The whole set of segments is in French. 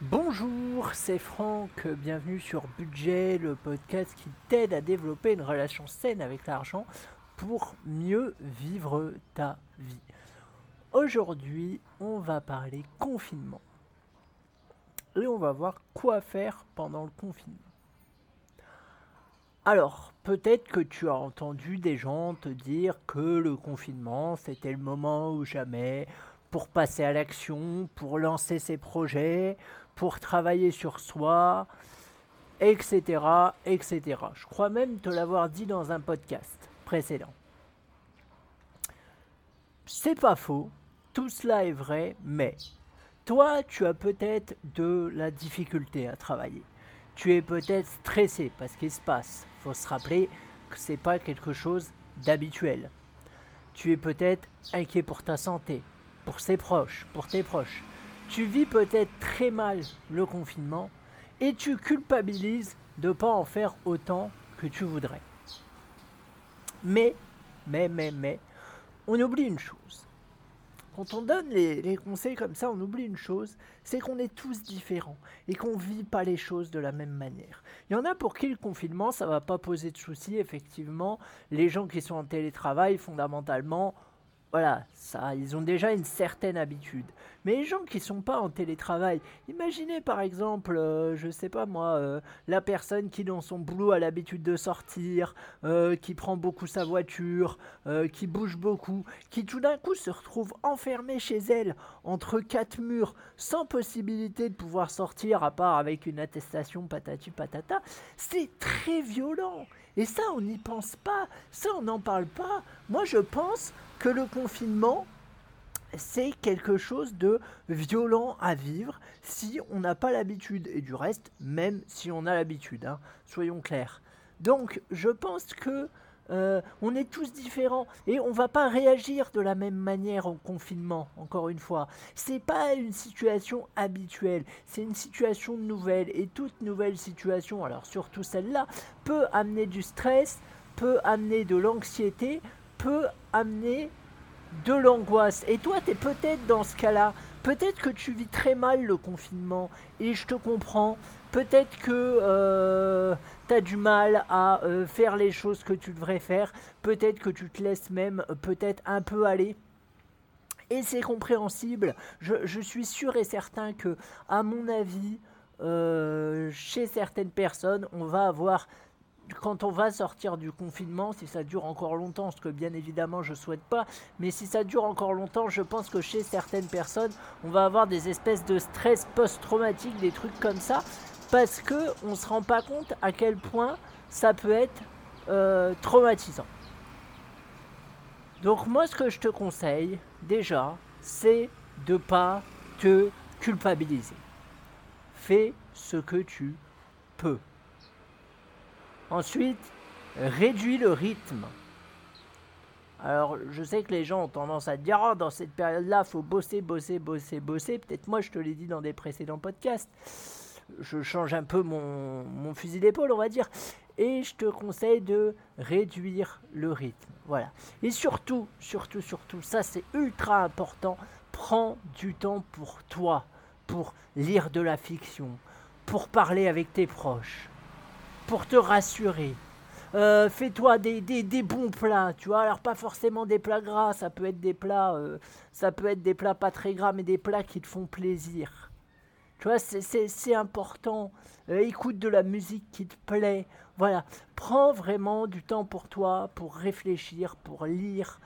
Bonjour, c'est Franck, bienvenue sur Budget, le podcast qui t'aide à développer une relation saine avec l'argent pour mieux vivre ta vie. Aujourd'hui, on va parler confinement. Et on va voir quoi faire pendant le confinement. Alors, peut-être que tu as entendu des gens te dire que le confinement, c'était le moment ou jamais pour passer à l'action, pour lancer ses projets, pour travailler sur soi, etc., etc. Je crois même te l'avoir dit dans un podcast précédent. C'est pas faux, tout cela est vrai, mais toi, tu as peut-être de la difficulté à travailler. Tu es peut-être stressé parce qu'il se passe. Faut se rappeler que c'est pas quelque chose d'habituel. Tu es peut-être inquiet pour ta santé, pour ses proches, pour tes proches. Tu vis peut-être très mal le confinement et tu culpabilises de ne pas en faire autant que tu voudrais. Mais, mais, mais, mais, on oublie une chose quand on donne les, conseils comme ça, on oublie une chose, c'est qu'on est tous différents et qu'on ne vit pas les choses de la même manière. Il y en a pour qui le confinement, ça va pas poser de soucis, effectivement. Les gens qui sont en télétravail, fondamentalement, voilà, ça, ils ont déjà une certaine habitude. Mais les gens qui sont pas en télétravail, imaginez par exemple, euh, je sais pas moi, euh, la personne qui dans son boulot a l'habitude de sortir, euh, qui prend beaucoup sa voiture, qui bouge beaucoup, qui tout d'un coup se retrouve enfermée chez elle entre quatre murs, sans possibilité de pouvoir sortir à part avec une attestation patati patata, c'est très violent. Et ça, on n'y pense pas, ça, on n'en parle pas. Moi, je pense que le confinement, c'est quelque chose de violent à vivre si on n'a pas l'habitude. Et du reste, même si on a l'habitude, hein, soyons clairs. Donc, je pense que euh, on est tous différents et on va pas réagir de la même manière au confinement. Encore une fois, c'est pas une situation habituelle, c'est une situation nouvelle et toute nouvelle situation, alors surtout celle-là, peut amener du stress, peut amener de l'anxiété, peut amener de l'angoisse. Et toi, tu es peut-être dans ce cas-là. Peut-être que tu vis très mal le confinement et je te comprends. Peut-être que euh, tu as du mal à euh, faire les choses que tu devrais faire. Peut-être que tu te laisses même euh, peut-être un peu aller. Et c'est compréhensible. Je, je, suis sûr et certain que, à mon avis, chez certaines personnes, on va avoir quand on va sortir du confinement, si ça dure encore longtemps, ce que bien évidemment je souhaite pas, mais si ça dure encore longtemps, je pense que chez certaines personnes, on va avoir des espèces de stress post-traumatique, des trucs comme ça, parce que on se rend pas compte à quel point ça peut être euh, traumatisant. Donc moi, ce que je te conseille déjà, c'est de pas te culpabiliser. Fais ce que tu peux. Ensuite, réduis le rythme. Alors, je sais que les gens ont tendance à dire oh, dans cette période-là, faut bosser, bosser, bosser, bosser. Peut-être moi, je te l'ai dit dans des précédents podcasts. Je change un peu mon, mon fusil d'épaule, on va dire. Et je te conseille de réduire le rythme. Voilà. Et surtout, surtout, surtout, ça c'est ultra important. Prends du temps pour toi, pour lire de la fiction, pour parler avec tes proches pour te rassurer. Euh, fais-toi des, des, bons plats, tu vois. Alors pas forcément des plats gras, ça peut être des plats, euh, ça peut être des plats pas très gras, mais des plats qui te font plaisir. Tu vois, c'est important. Euh, écoute de la musique qui te plaît. Voilà, prends vraiment du temps pour toi, pour réfléchir, pour lire.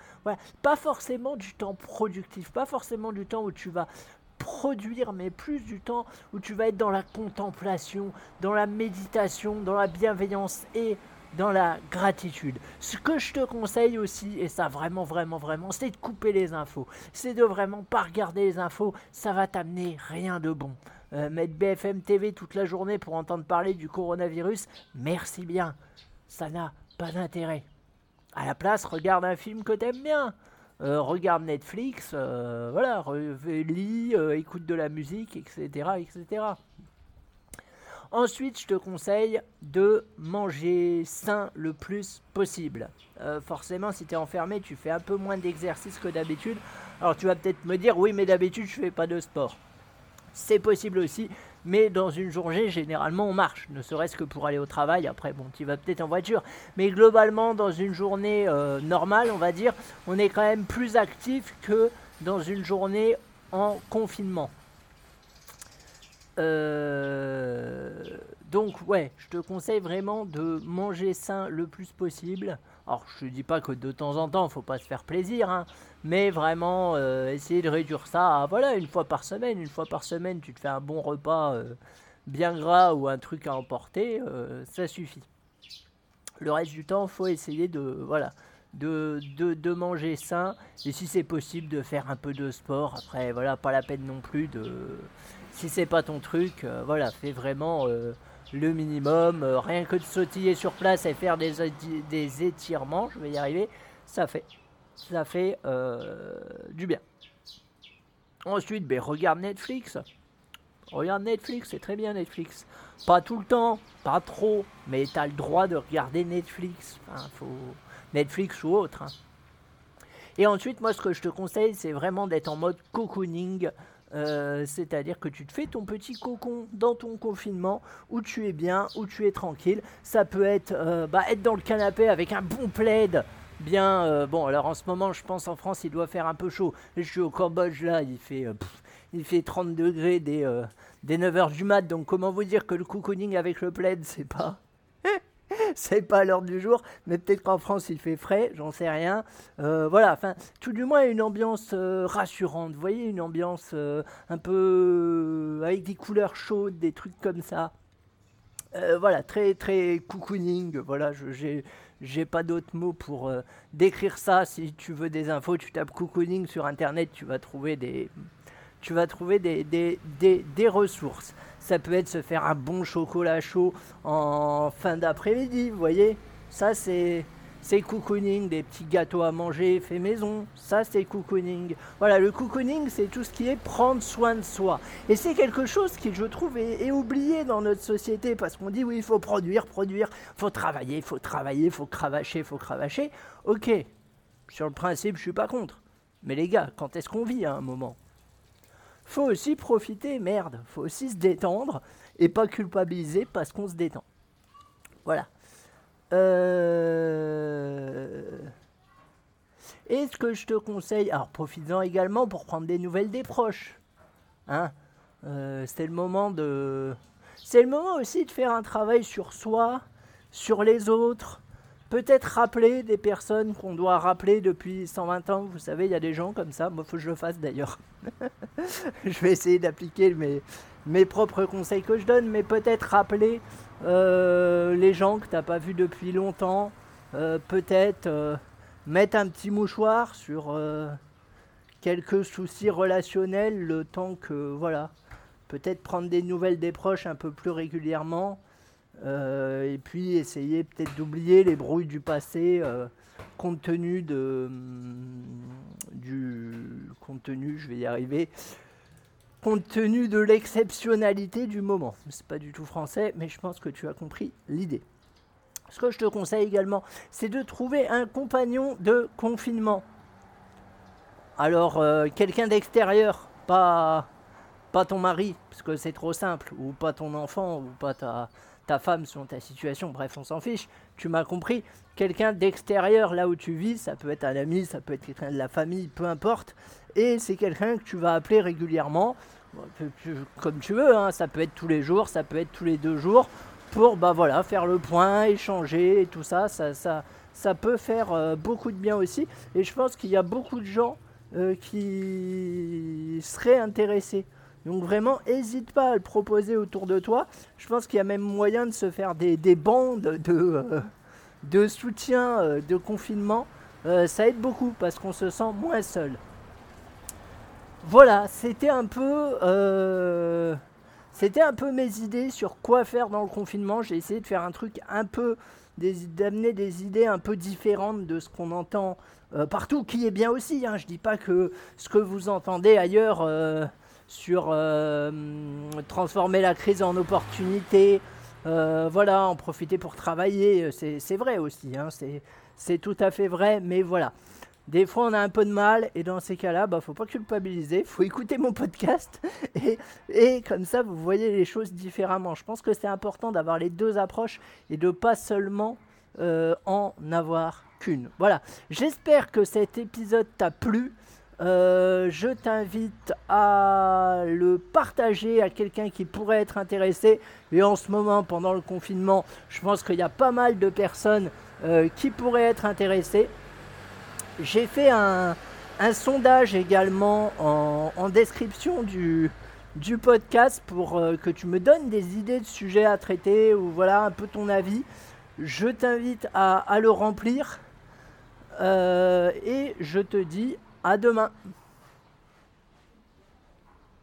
Pas forcément du temps productif, pas forcément du temps où tu vas produire, mais plus du temps où tu vas être dans la contemplation, dans la méditation, dans la bienveillance et dans la gratitude. Ce que je te conseille aussi, et ça vraiment, vraiment, vraiment, c'est de couper les infos. C'est de vraiment pas regarder les infos, ça va t'amener rien de bon. Euh, mettre BFM TV toute la journée pour entendre parler du coronavirus, merci bien. Ça n'a pas d'intérêt. À la place, regarde un film que t'aimes bien. Euh, regarde Netflix, euh, voilà, lis, euh, écoute de la musique, etc., etc. Ensuite, je te conseille de manger sain le plus possible. forcément, si tu es enfermé, tu fais un peu moins d'exercice que d'habitude. Alors tu vas peut-être me dire, oui, mais d'habitude, je fais pas de sport. C'est possible aussi, Mais dans une journée, généralement, on marche, ne serait-ce que pour aller au travail. Après, bon, tu vas peut-être en voiture. Mais globalement, dans une journée euh, normale, on va dire, on est quand même plus actif que dans une journée en confinement. Euh, donc ouais, je te conseille vraiment de manger sain le plus possible. Alors je ne dis pas que de temps en temps, il faut pas se faire plaisir, hein, mais vraiment euh, essayer de réduire ça à voilà une fois par semaine. Une fois par semaine, tu te fais un bon repas euh, bien gras ou un truc à emporter, ça suffit. Le reste du temps, faut essayer de voilà manger sain et si c'est possible de faire un peu de sport. Après voilà, pas la peine non plus de si c'est pas ton truc, euh, voilà, fais vraiment euh, le minimum. Euh, rien que de sautiller sur place et faire des, des étirements, je vais y arriver, ça fait, ça fait du bien. Ensuite, ben, regarde Netflix. Regarde Netflix, c'est très bien Netflix. Pas tout le temps, pas trop, mais tu as le droit de regarder Netflix. faut... Netflix ou autre. Hein. Et ensuite, moi, ce que je te conseille, c'est vraiment d'être en mode cocooning. Euh, c'est-à-dire que tu te fais ton petit cocon dans ton confinement où tu es bien, où tu es tranquille. Ça peut être euh, bah, être dans le canapé avec un bon plaid. Bien, euh, bon, alors en ce moment, je pense en France, il doit faire un peu chaud. Je suis au Cambodge là, il fait, il fait 30 degrés dès, dès 9h du mat. Donc, comment vous dire que le cocooning avec le plaid, c'est pas. c'est pas l'heure du jour, mais peut-être qu'en France il fait frais, j'en sais rien. Euh, voilà, enfin, tout du moins une ambiance euh, rassurante, vous voyez, une ambiance euh, un peu avec des couleurs chaudes, des trucs comme ça. voilà, très très cocooning, voilà, j'ai j'ai pas d'autres mots pour décrire ça. Si tu veux des infos, tu tapes cocooning sur internet, tu vas trouver des, tu vas trouver des, des, des, des ressources. Ça peut être se faire un bon chocolat chaud en fin d'après-midi, vous voyez. Ça, c'est c'est cocooning, des petits gâteaux à manger fait maison, ça c'est cocooning. Voilà, le cocooning c'est tout ce qui est prendre soin de soi. Et c'est quelque chose qui je trouve est, oublié dans notre société parce qu'on dit oui il faut produire, produire, faut travailler, faut travailler, faut cravacher, faut cravacher. Ok, sur le principe je suis pas contre. Mais les gars, quand est-ce qu'on vit à un moment? Faut aussi profiter, merde, faut aussi se détendre et pas culpabiliser parce qu'on se détend. Voilà. Euh... Et ce que je te conseille, alors profites-en également pour prendre des nouvelles des proches. Hein euh, c'est le moment de. C'est le moment aussi de faire un travail sur soi, sur les autres, peut-être rappeler des personnes qu'on doit rappeler depuis 120 ans. Vous savez, il y a des gens comme ça. Moi, il faut que je le fasse d'ailleurs. je vais essayer d'appliquer mes, mes propres conseils que je donne, mais peut-être rappeler euh, les gens que tu n'as pas vus depuis longtemps. Euh, peut-être euh, mettre un petit mouchoir sur quelques soucis relationnels le temps que. Voilà. Peut-être prendre des nouvelles des proches un peu plus régulièrement. Euh, et puis essayer peut-être d'oublier les brouilles du passé euh, compte tenu de hum, du compte je vais y arriver, compte tenu de l'exceptionnalité du moment. C'est pas du tout français, mais je pense que tu as compris l'idée. Ce que je te conseille également, c'est de trouver un compagnon de confinement. Alors, euh, quelqu'un d'extérieur, pas, pas ton mari, parce que c'est trop simple, ou pas ton enfant, ou pas ta, ta femme, selon ta situation, bref, on s'en fiche, tu m'as compris, quelqu'un d'extérieur là où tu vis, ça peut être un ami, ça peut être quelqu'un de la famille, peu importe, et c'est quelqu'un que tu vas appeler régulièrement, comme tu veux, hein, ça peut être tous les jours, ça peut être tous les deux jours, pour bah voilà, faire le point, échanger et tout ça, ça, ça, ça peut faire euh, beaucoup de bien aussi, et je pense qu'il y a beaucoup de gens euh, qui seraient intéressés donc vraiment, n'hésite pas à le proposer autour de toi. Je pense qu'il y a même moyen de se faire des, bandes de, euh, soutien, euh, de confinement. Euh, ça aide beaucoup parce qu'on se sent moins seul. Voilà, c'était un peu... c'était un peu mes idées sur quoi faire dans le confinement. J'ai essayé de faire un truc un peu... d'amener des idées un peu différentes de ce qu'on entend partout, qui est bien aussi. Hein. Je dis pas que ce que vous entendez ailleurs sur euh, transformer la crise en opportunité, euh, voilà, en profiter pour travailler, c'est vrai aussi, hein, c'est tout à fait vrai, mais voilà. Des fois, on a un peu de mal, et dans ces cas-là, bah, faut pas culpabiliser, faut écouter mon podcast, et, et comme ça, vous voyez les choses différemment. Je pense que c'est important d'avoir les deux approches et de pas seulement euh, en avoir qu'une. Voilà, j'espère que cet épisode t'a plu. Euh, je t'invite à le partager à quelqu'un qui pourrait être intéressé. Et en ce moment, pendant le confinement, je pense qu'il y a pas mal de personnes euh, qui pourraient être intéressées. J'ai fait un, sondage également en, description du, podcast pour euh, que tu me donnes des idées de sujets à traiter ou voilà un peu ton avis. Je t'invite à, le remplir et je te dis à demain.